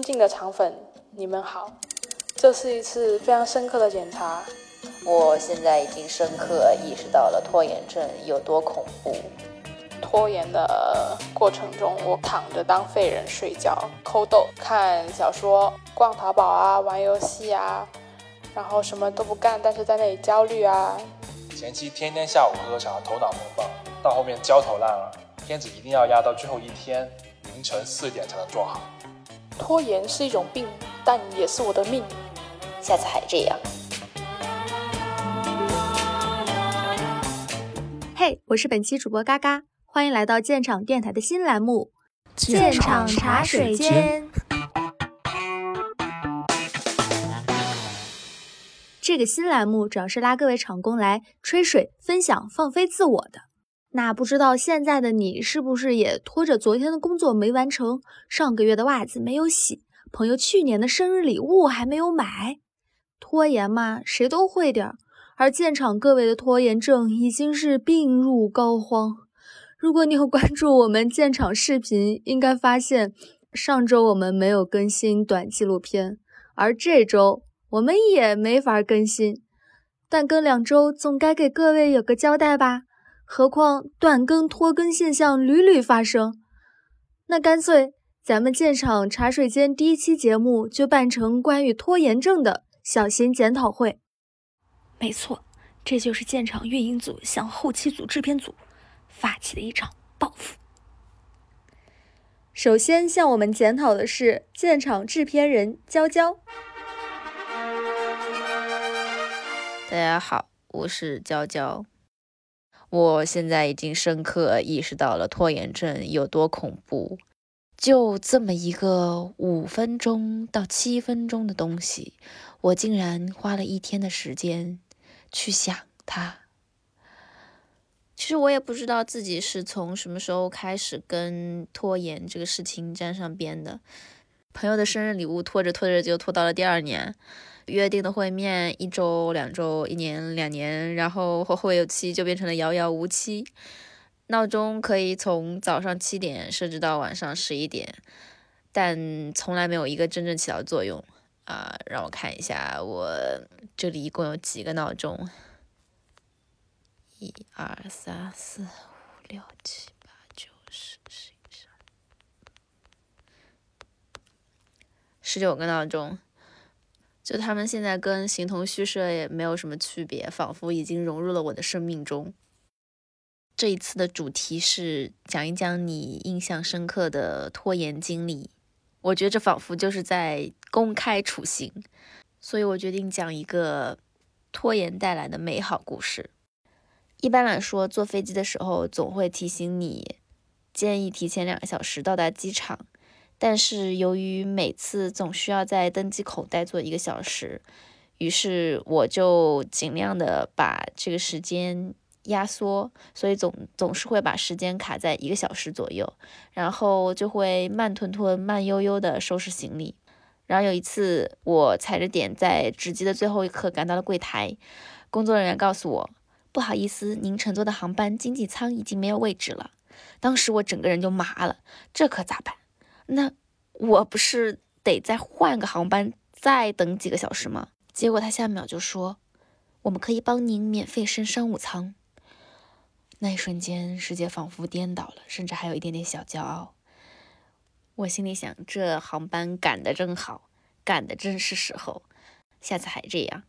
尊敬的肠粉，你们好，这是一次非常深刻的检查。我现在已经深刻意识到了拖延症有多恐怖。拖延的过程中，我躺着当废人睡觉、抠豆、看小说、逛淘宝啊、玩游戏啊，然后什么都不干，但是在那里焦虑啊。前期天天下午喝喝茶，头脑风暴，到后面焦头烂额，片子一定要压到最后一天凌晨四点才能做好。拖延是一种病，但也是我的命。下次还这样。嘿，我是本期主播嘎嘎，欢迎来到建厂电台的新栏目《建厂茶水间》。这个新栏目主要是拉各位厂工来吹水、分享、放飞自我的。那不知道现在的你是不是也拖着昨天的工作没完成，上个月的袜子没有洗，朋友去年的生日礼物还没有买？拖延嘛，谁都会点儿。而现场各位的拖延症已经是病入膏肓。如果你有关注我们建厂视频，应该发现上周我们没有更新短纪录片，而这周我们也没法更新。但更两周，总该给各位有个交代吧？何况断更拖更现象屡屡发生，那干脆咱们建厂茶水间第一期节目就办成关于拖延症的小型检讨会。没错，这就是建厂运营组向后期组、制片组发起的一场报复。首先向我们检讨的是建厂制片人娇娇。大家好，我是娇娇。我现在已经深刻意识到了拖延症有多恐怖。就这么一个五分钟到七分钟的东西，我竟然花了一天的时间去想它。其实我也不知道自己是从什么时候开始跟拖延这个事情沾上边的。朋友的生日礼物拖着拖着就拖到了第二年。约定的会面，一周、两周、一年、两年，然后后会有期就变成了遥遥无期。闹钟可以从早上七点设置到晚上十一点，但从来没有一个真正起到作用。啊，让我看一下，我这里一共有几个闹钟？一二三四五六七八九十十一十二，十九个闹钟。就他们现在跟形同虚设也没有什么区别，仿佛已经融入了我的生命中。这一次的主题是讲一讲你印象深刻的拖延经历，我觉得这仿佛就是在公开处刑，所以我决定讲一个拖延带来的美好故事。一般来说，坐飞机的时候总会提醒你，建议提前两个小时到达机场。但是由于每次总需要在登机口待坐一个小时，于是我就尽量的把这个时间压缩，所以总总是会把时间卡在一个小时左右，然后就会慢吞吞、慢悠悠的收拾行李。然后有一次，我踩着点在值机的最后一刻赶到了柜台，工作人员告诉我，不好意思，您乘坐的航班经济舱已经没有位置了。当时我整个人就麻了，这可咋办？那我不是得再换个航班，再等几个小时吗？结果他下秒就说，我们可以帮您免费升商务舱。那一瞬间，世界仿佛颠倒了，甚至还有一点点小骄傲。我心里想，这航班赶得真好，赶得真是时候，下次还这样。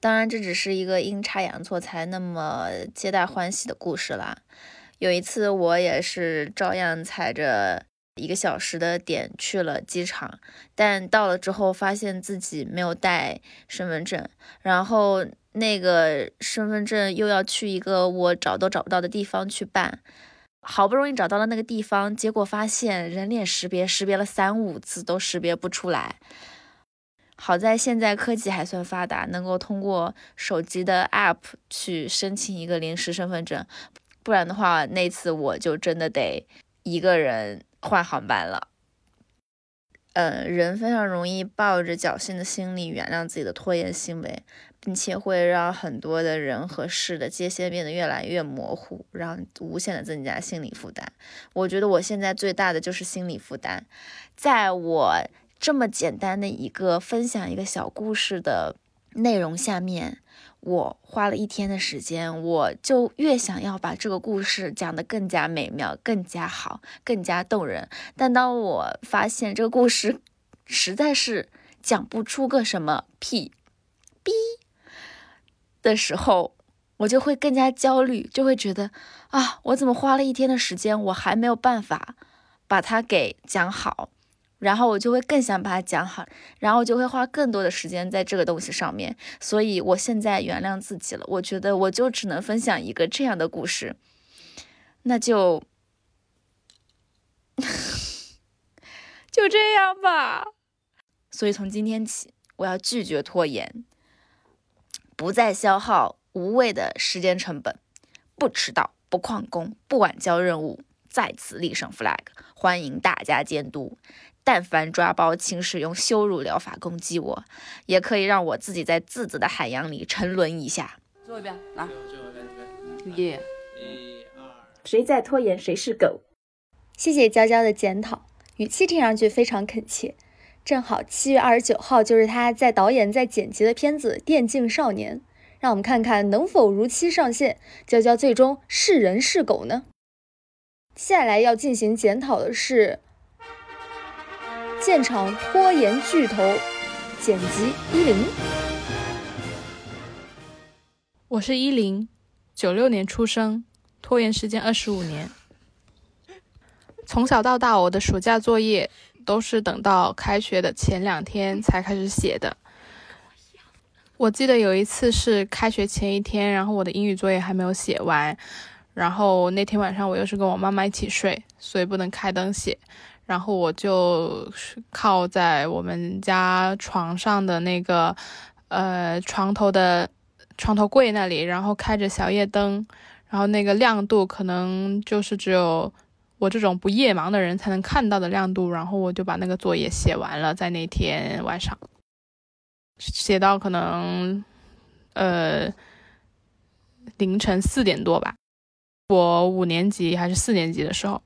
当然，这只是一个阴差阳错才那么皆大欢喜的故事啦。有一次，我也是照样踩着一个小时的点去了机场，但到了之后发现自己没有带身份证，然后那个身份证又要去一个我找都找不到的地方去办，好不容易找到了那个地方，结果发现人脸识别识别了三五次都识别不出来。好在现在科技还算发达，能够通过手机的 App 去申请一个临时身份证。不然的话，那次我就真的得一个人换航班了。嗯，人非常容易抱着侥幸的心理原谅自己的拖延行为，并且会让很多的人和事的界限变得越来越模糊，让无限的增加心理负担。我觉得我现在最大的就是心理负担，在我这么简单的一个分享一个小故事的内容下面。我花了一天的时间，我就越想要把这个故事讲得更加美妙、更加好、更加动人。但当我发现这个故事实在是讲不出个什么屁逼的时候，我就会更加焦虑，就会觉得啊，我怎么花了一天的时间，我还没有办法把它给讲好。然后我就会更想把它讲好，然后我就会花更多的时间在这个东西上面。所以我现在原谅自己了，我觉得我就只能分享一个这样的故事，那就 就这样吧。所以从今天起，我要拒绝拖延，不再消耗无谓的时间成本，不迟到，不旷工，不晚交任务，再次立上 flag，欢迎大家监督。但凡抓包，请使用羞辱疗法攻击我，也可以让我自己在自责的海洋里沉沦一下。最后一遍，来，耶！一二，谁在拖延，谁是狗。谢谢娇娇的检讨，语气听上去非常恳切。正好七月二十九号就是他在导演在剪辑的片子《电竞少年》，让我们看看能否如期上线。娇娇最终是人是狗呢？接下来要进行检讨的是。现场拖延巨头，剪辑一零。我是一零，九六年出生，拖延时间二十五年。从小到大，我的暑假作业都是等到开学的前两天才开始写的。我记得有一次是开学前一天，然后我的英语作业还没有写完，然后那天晚上我又是跟我妈妈一起睡，所以不能开灯写。然后我就是靠在我们家床上的那个，呃，床头的床头柜那里，然后开着小夜灯，然后那个亮度可能就是只有我这种不夜盲的人才能看到的亮度，然后我就把那个作业写完了，在那天晚上，写到可能，呃，凌晨四点多吧，我五年级还是四年级的时候。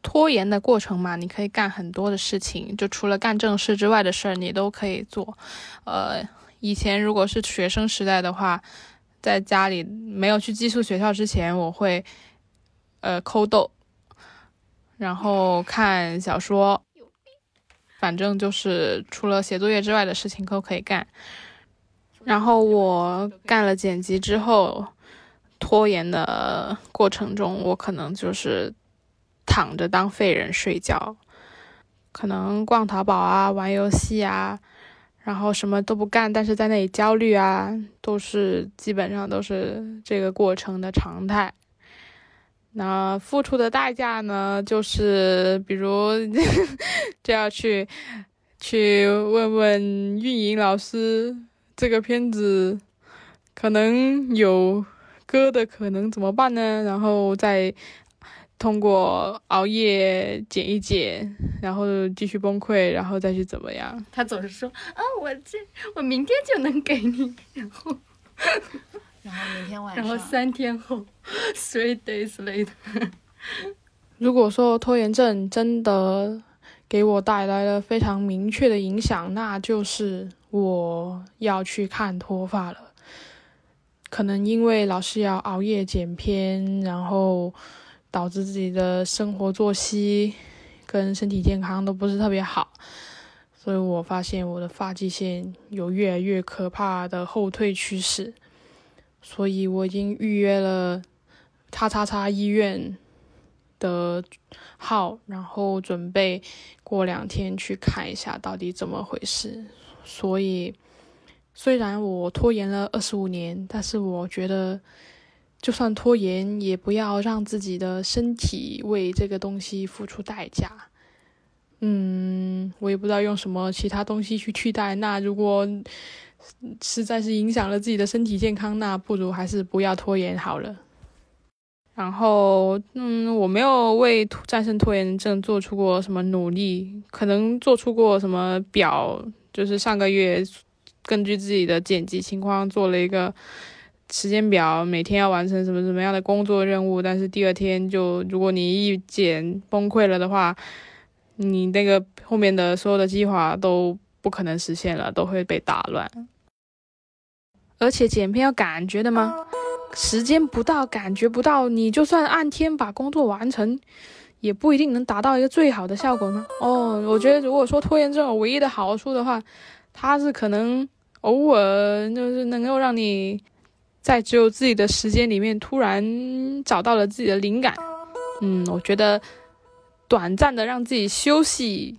拖延的过程嘛，你可以干很多的事情，就除了干正事之外的事儿，你都可以做。呃，以前如果是学生时代的话，在家里没有去寄宿学校之前，我会呃抠豆，然后看小说，反正就是除了写作业之外的事情都可以干。然后我干了剪辑之后，拖延的过程中，我可能就是。躺着当废人睡觉，可能逛淘宝啊，玩游戏啊，然后什么都不干，但是在那里焦虑啊，都是基本上都是这个过程的常态。那付出的代价呢，就是比如 就要去去问问运营老师，这个片子可能有割的可能怎么办呢？然后再。通过熬夜减一减，然后继续崩溃，然后再去怎么样？他总是说啊，我这我明天就能给你，然后然后明天晚上，然后三天后，three days later。如果说拖延症真的给我带来了非常明确的影响，那就是我要去看脱发了。可能因为老是要熬夜剪片，然后。导致自己的生活作息跟身体健康都不是特别好，所以我发现我的发际线有越来越可怕的后退趋势，所以我已经预约了叉叉叉医院的号，然后准备过两天去看一下到底怎么回事。所以虽然我拖延了二十五年，但是我觉得。就算拖延，也不要让自己的身体为这个东西付出代价。嗯，我也不知道用什么其他东西去替代。那如果实在是影响了自己的身体健康，那不如还是不要拖延好了。然后，嗯，我没有为战胜拖延症做出过什么努力，可能做出过什么表，就是上个月根据自己的剪辑情况做了一个时间表，每天要完成什么什么样的工作任务，但是第二天就如果你一剪崩溃了的话，你那个后面的所有的计划都不可能实现了，都会被打乱。而且剪片要感觉的吗？时间不到，感觉不到，你就算按天把工作完成，也不一定能达到一个最好的效果呢。哦，我觉得如果说拖延症唯一的好处的话，它是可能偶尔就是能够让你在只有自己的时间里面突然找到了自己的灵感。嗯，我觉得短暂的让自己休息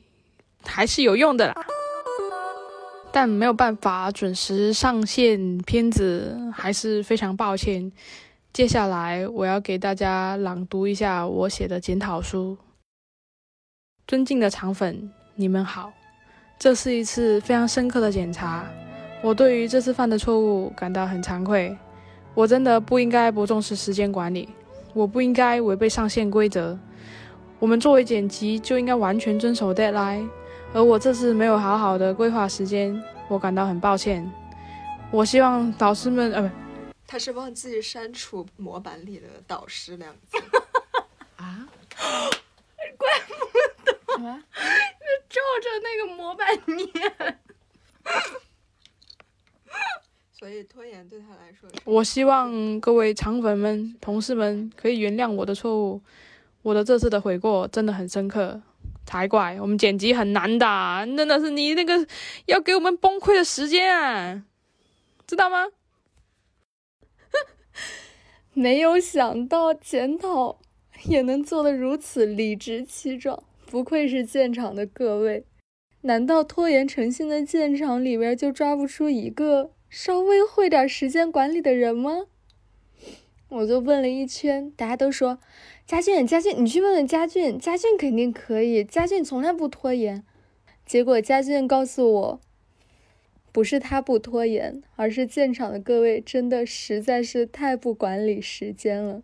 还是有用的啦。但没有办法准时上线片子，还是非常抱歉。接下来我要给大家朗读一下我写的检讨书。尊敬的肠粉，你们好，这是一次非常深刻的检查。我对于这次犯的错误感到很惭愧。我真的不应该不重视时间管理，我不应该违背上线规则。我们作为剪辑就应该完全遵守 deadline。而我这次没有好好的规划时间，我感到很抱歉。我希望导师们，呃，不，他是忘记删除模板里的“导师”两个字啊？怪不得，什么？照着那个模板念。所以拖延对他来说，我希望各位肠粉们、同事们可以原谅我的错误。我的这次的悔过真的很深刻。才怪！我们剪辑很难的，真的是你那个要给我们崩溃的时间啊，知道吗？没有想到检讨也能做得如此理直气壮，不愧是建厂的各位。难道拖延成性的建厂里边就抓不出一个稍微会点时间管理的人吗？我就问了一圈，大家都说。佳俊，佳俊，你去问问佳俊，佳俊肯定可以，佳俊从来不拖延。结果佳俊告诉我，不是他不拖延，而是建厂的各位真的实在是太不管理时间了，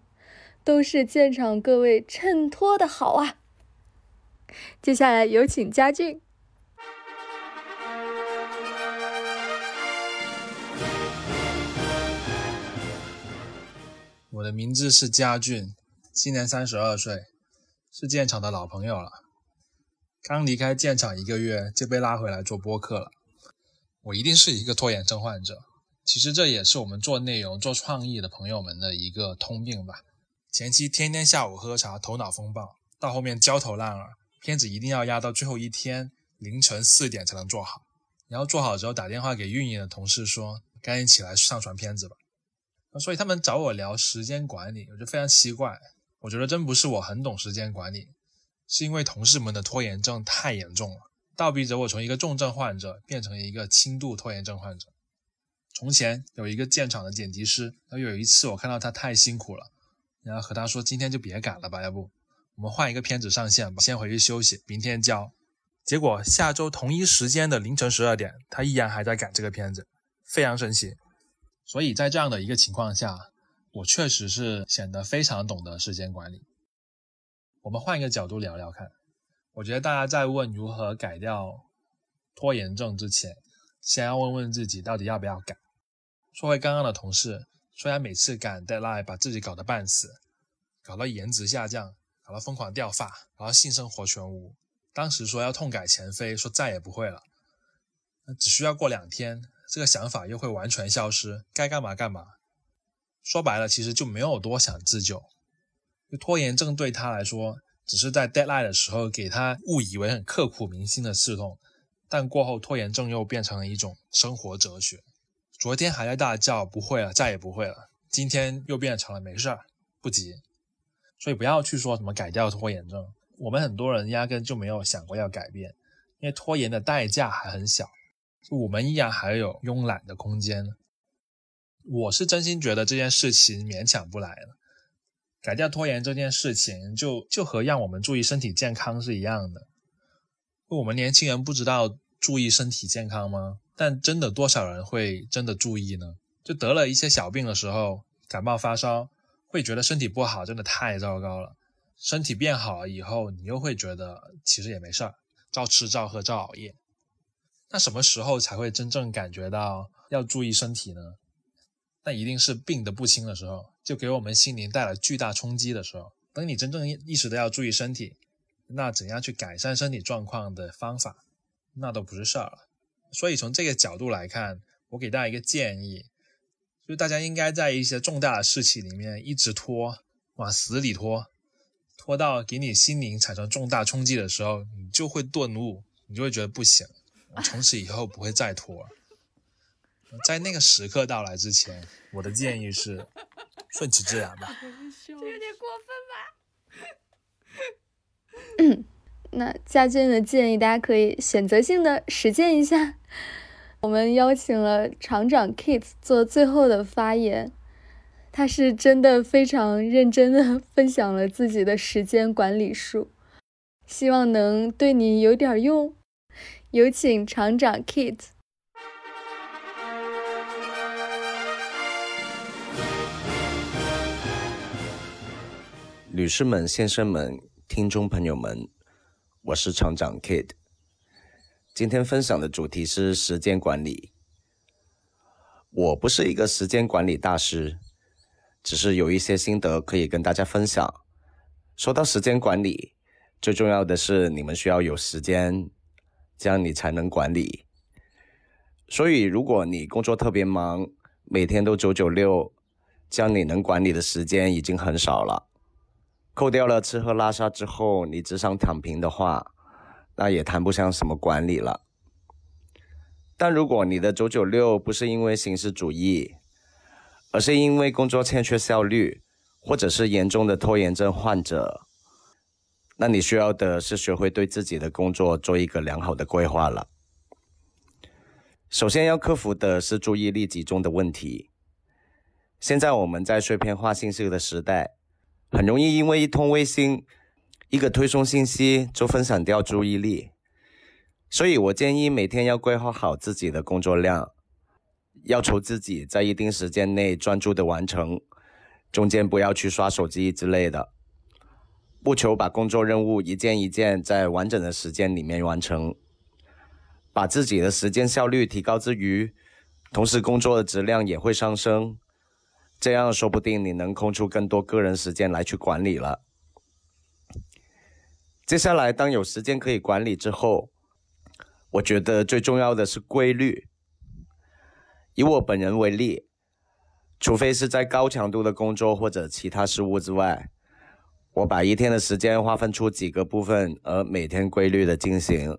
都是建厂各位衬托的好啊。接下来有请佳俊。我的名字是佳俊。今年三十二岁，是建厂的老朋友了。刚离开建厂一个月就被拉回来做播客了。我一定是一个拖延症患者。其实这也是我们做内容、做创意的朋友们的一个通病吧。前期天天下午喝茶，头脑风暴，到后面焦头烂额，片子一定要压到最后一天凌晨四点才能做好。然后做好之后打电话给运营的同事说：“赶紧起来上传片子吧。”所以他们找我聊时间管理，我就非常奇怪。我觉得真不是我很懂时间管理，是因为同事们的拖延症太严重了，倒逼着我从一个重症患者变成一个轻度拖延症患者。从前有一个建厂的剪辑师，然后有一次我看到他太辛苦了，然后和他说：“今天就别赶了吧，要不我们换一个片子上线吧，先回去休息，明天交。”结果下周同一时间的凌晨十二点，他依然还在赶这个片子，非常神奇。所以在这样的一个情况下。我确实是显得非常懂得时间管理。我们换一个角度聊聊看。我觉得大家在问如何改掉拖延症之前，先要问问自己到底要不要改。说回刚刚的同事，虽然每次赶 deadline 把自己搞得半死，搞到颜值下降，搞到疯狂掉发，然后性生活全无。当时说要痛改前非，说再也不会了。只需要过两天，这个想法又会完全消失，该干嘛干嘛。说白了，其实就没有多想自救。拖延症对他来说，只是在 deadline 的时候给他误以为很刻骨铭心的刺痛，但过后拖延症又变成了一种生活哲学。昨天还在大叫不会了，再也不会了，今天又变成了没事儿，不急。所以不要去说什么改掉拖延症，我们很多人压根就没有想过要改变，因为拖延的代价还很小，我们依然还有慵懒的空间。我是真心觉得这件事情勉强不来了，改掉拖延这件事情，就就和让我们注意身体健康是一样的。我们年轻人不知道注意身体健康吗？但真的多少人会真的注意呢？就得了一些小病的时候，感冒发烧，会觉得身体不好真的太糟糕了。身体变好了以后，你又会觉得其实也没事儿，照吃照喝照熬夜。那什么时候才会真正感觉到要注意身体呢？那一定是病得不轻的时候，就给我们心灵带来巨大冲击的时候。等你真正意识到要注意身体，那怎样去改善身体状况的方法，那都不是事儿了。所以从这个角度来看，我给大家一个建议，就是大家应该在一些重大的事情里面一直拖，往死里拖，拖到给你心灵产生重大冲击的时候，你就会顿悟，你就会觉得不行，从此以后不会再拖。在那个时刻到来之前，我的建议是顺其自然吧。这有点过分吧？那家俊的建议，大家可以选择性的实践一下。我们邀请了厂长 Kate 做最后的发言，他是真的非常认真的分享了自己的时间管理术，希望能对你有点用。有请厂长 Kit。女士们、先生们、听众朋友们，我是厂长 Kid。今天分享的主题是时间管理。我不是一个时间管理大师，只是有一些心得可以跟大家分享。说到时间管理，最重要的是你们需要有时间，这样你才能管理。所以，如果你工作特别忙，每天都九九六，这样你能管理的时间已经很少了。扣掉了吃喝拉撒之后，你只想躺平的话，那也谈不上什么管理了。但如果你的九九六不是因为形式主义，而是因为工作欠缺效率，或者是严重的拖延症患者，那你需要的是学会对自己的工作做一个良好的规划了。首先要克服的是注意力集中的问题。现在我们在碎片化信息的时代。很容易因为一通微信、一个推送信息就分散掉注意力，所以我建议每天要规划好自己的工作量，要求自己在一定时间内专注的完成，中间不要去刷手机之类的，不求把工作任务一件一件在完整的时间里面完成，把自己的时间效率提高之余，同时工作的质量也会上升。这样说不定你能空出更多个人时间来去管理了。接下来，当有时间可以管理之后，我觉得最重要的是规律。以我本人为例，除非是在高强度的工作或者其他事务之外，我把一天的时间划分出几个部分，而每天规律的进行。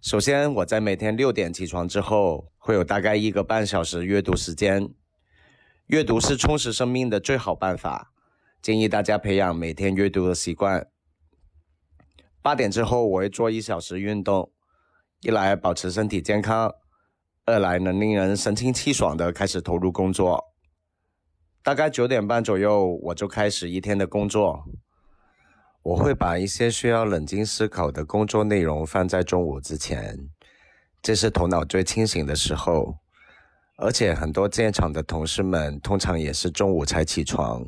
首先，我在每天六点起床之后，会有大概一个半小时阅读时间。阅读是充实生命的最好办法，建议大家培养每天阅读的习惯。八点之后我会做一小时运动，一来保持身体健康，二来能令人神清气爽的开始投入工作。大概九点半左右我就开始一天的工作，我会把一些需要冷静思考的工作内容放在中午之前，这是头脑最清醒的时候。而且很多建厂的同事们通常也是中午才起床，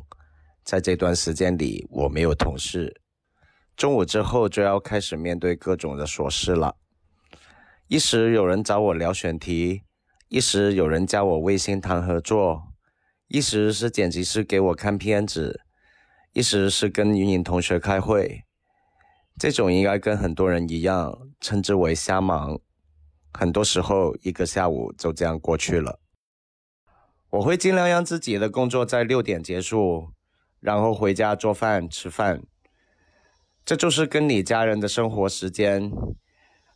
在这段时间里，我没有同事。中午之后就要开始面对各种的琐事了。一时有人找我聊选题，一时有人加我微信谈合作，一时是剪辑师给我看片子，一时是跟云影同学开会。这种应该跟很多人一样，称之为瞎忙。很多时候，一个下午就这样过去了。我会尽量让自己的工作在六点结束，然后回家做饭吃饭。这就是跟你家人的生活时间，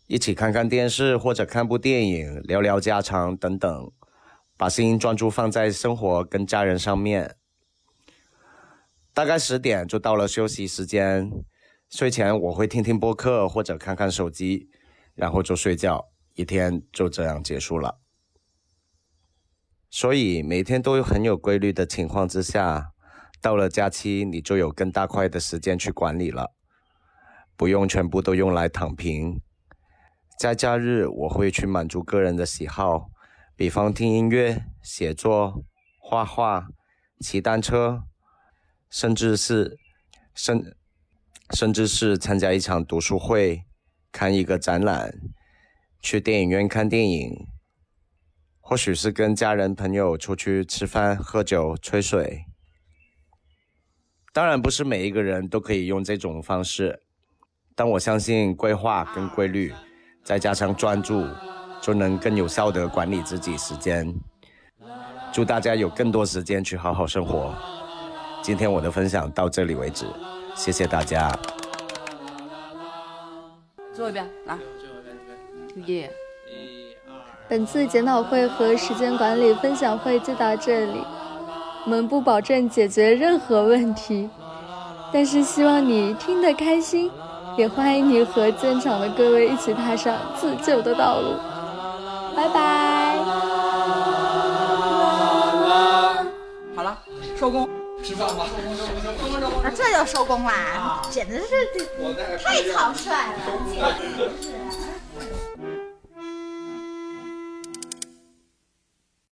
一起看看电视或者看部电影，聊聊家常等等，把心专注放在生活跟家人上面。大概十点就到了休息时间，睡前我会听听播客或者看看手机，然后就睡觉。一天就这样结束了，所以每天都很有规律的情况之下，到了假期你就有更大块的时间去管理了，不用全部都用来躺平。在假日我会去满足个人的喜好，比方听音乐、写作、画画、骑单车，甚至是甚甚至是参加一场读书会、看一个展览、去电影院看电影，或许是跟家人朋友出去吃饭、喝酒、吹水。当然，不是每一个人都可以用这种方式，但我相信规划跟规律，再加上专注，就能更有效地管理自己时间。祝大家有更多时间去好好生活。今天我的分享到这里为止，谢谢大家。最后一遍，来，耶。本次检讨会和时间管理分享会就到这里。我们不保证解决任何问题，但是希望你听得开心，也欢迎你和现场的各位一起踏上自救的道路。拜拜。好了，收工。吃饭吧。这就收工啦，简直是太草率了。